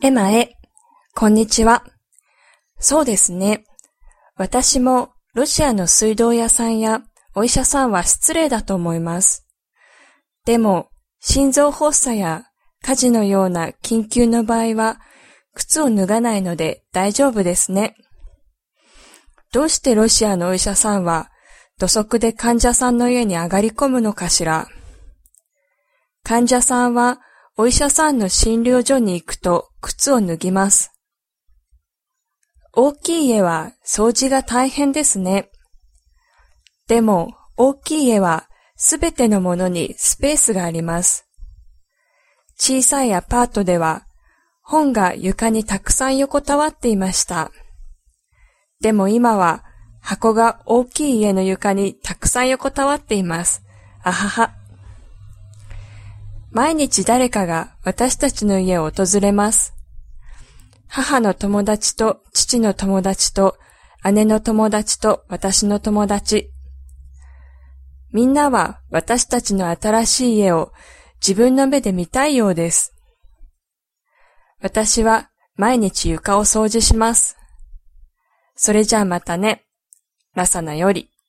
エマへ、こんにちは。そうですね。私もロシアの水道屋さんやお医者さんは失礼だと思います。でも、心臓発作や火事のような緊急の場合は、靴を脱がないので大丈夫ですね。どうしてロシアのお医者さんは土足で患者さんの家に上がり込むのかしら患者さんはお医者さんの診療所に行くと靴を脱ぎます。大きい家は掃除が大変ですね。でも大きい家はすべてのものにスペースがあります。小さいアパートでは本が床にたくさん横たわっていました。でも今は箱が大きい家の床にたくさん横たわっています。あはは。毎日誰かが私たちの家を訪れます。母の友達と父の友達と姉の友達と私の友達。みんなは私たちの新しい家を自分の目で見たいようです。私は毎日床を掃除します。それじゃあまたね。ラサナより。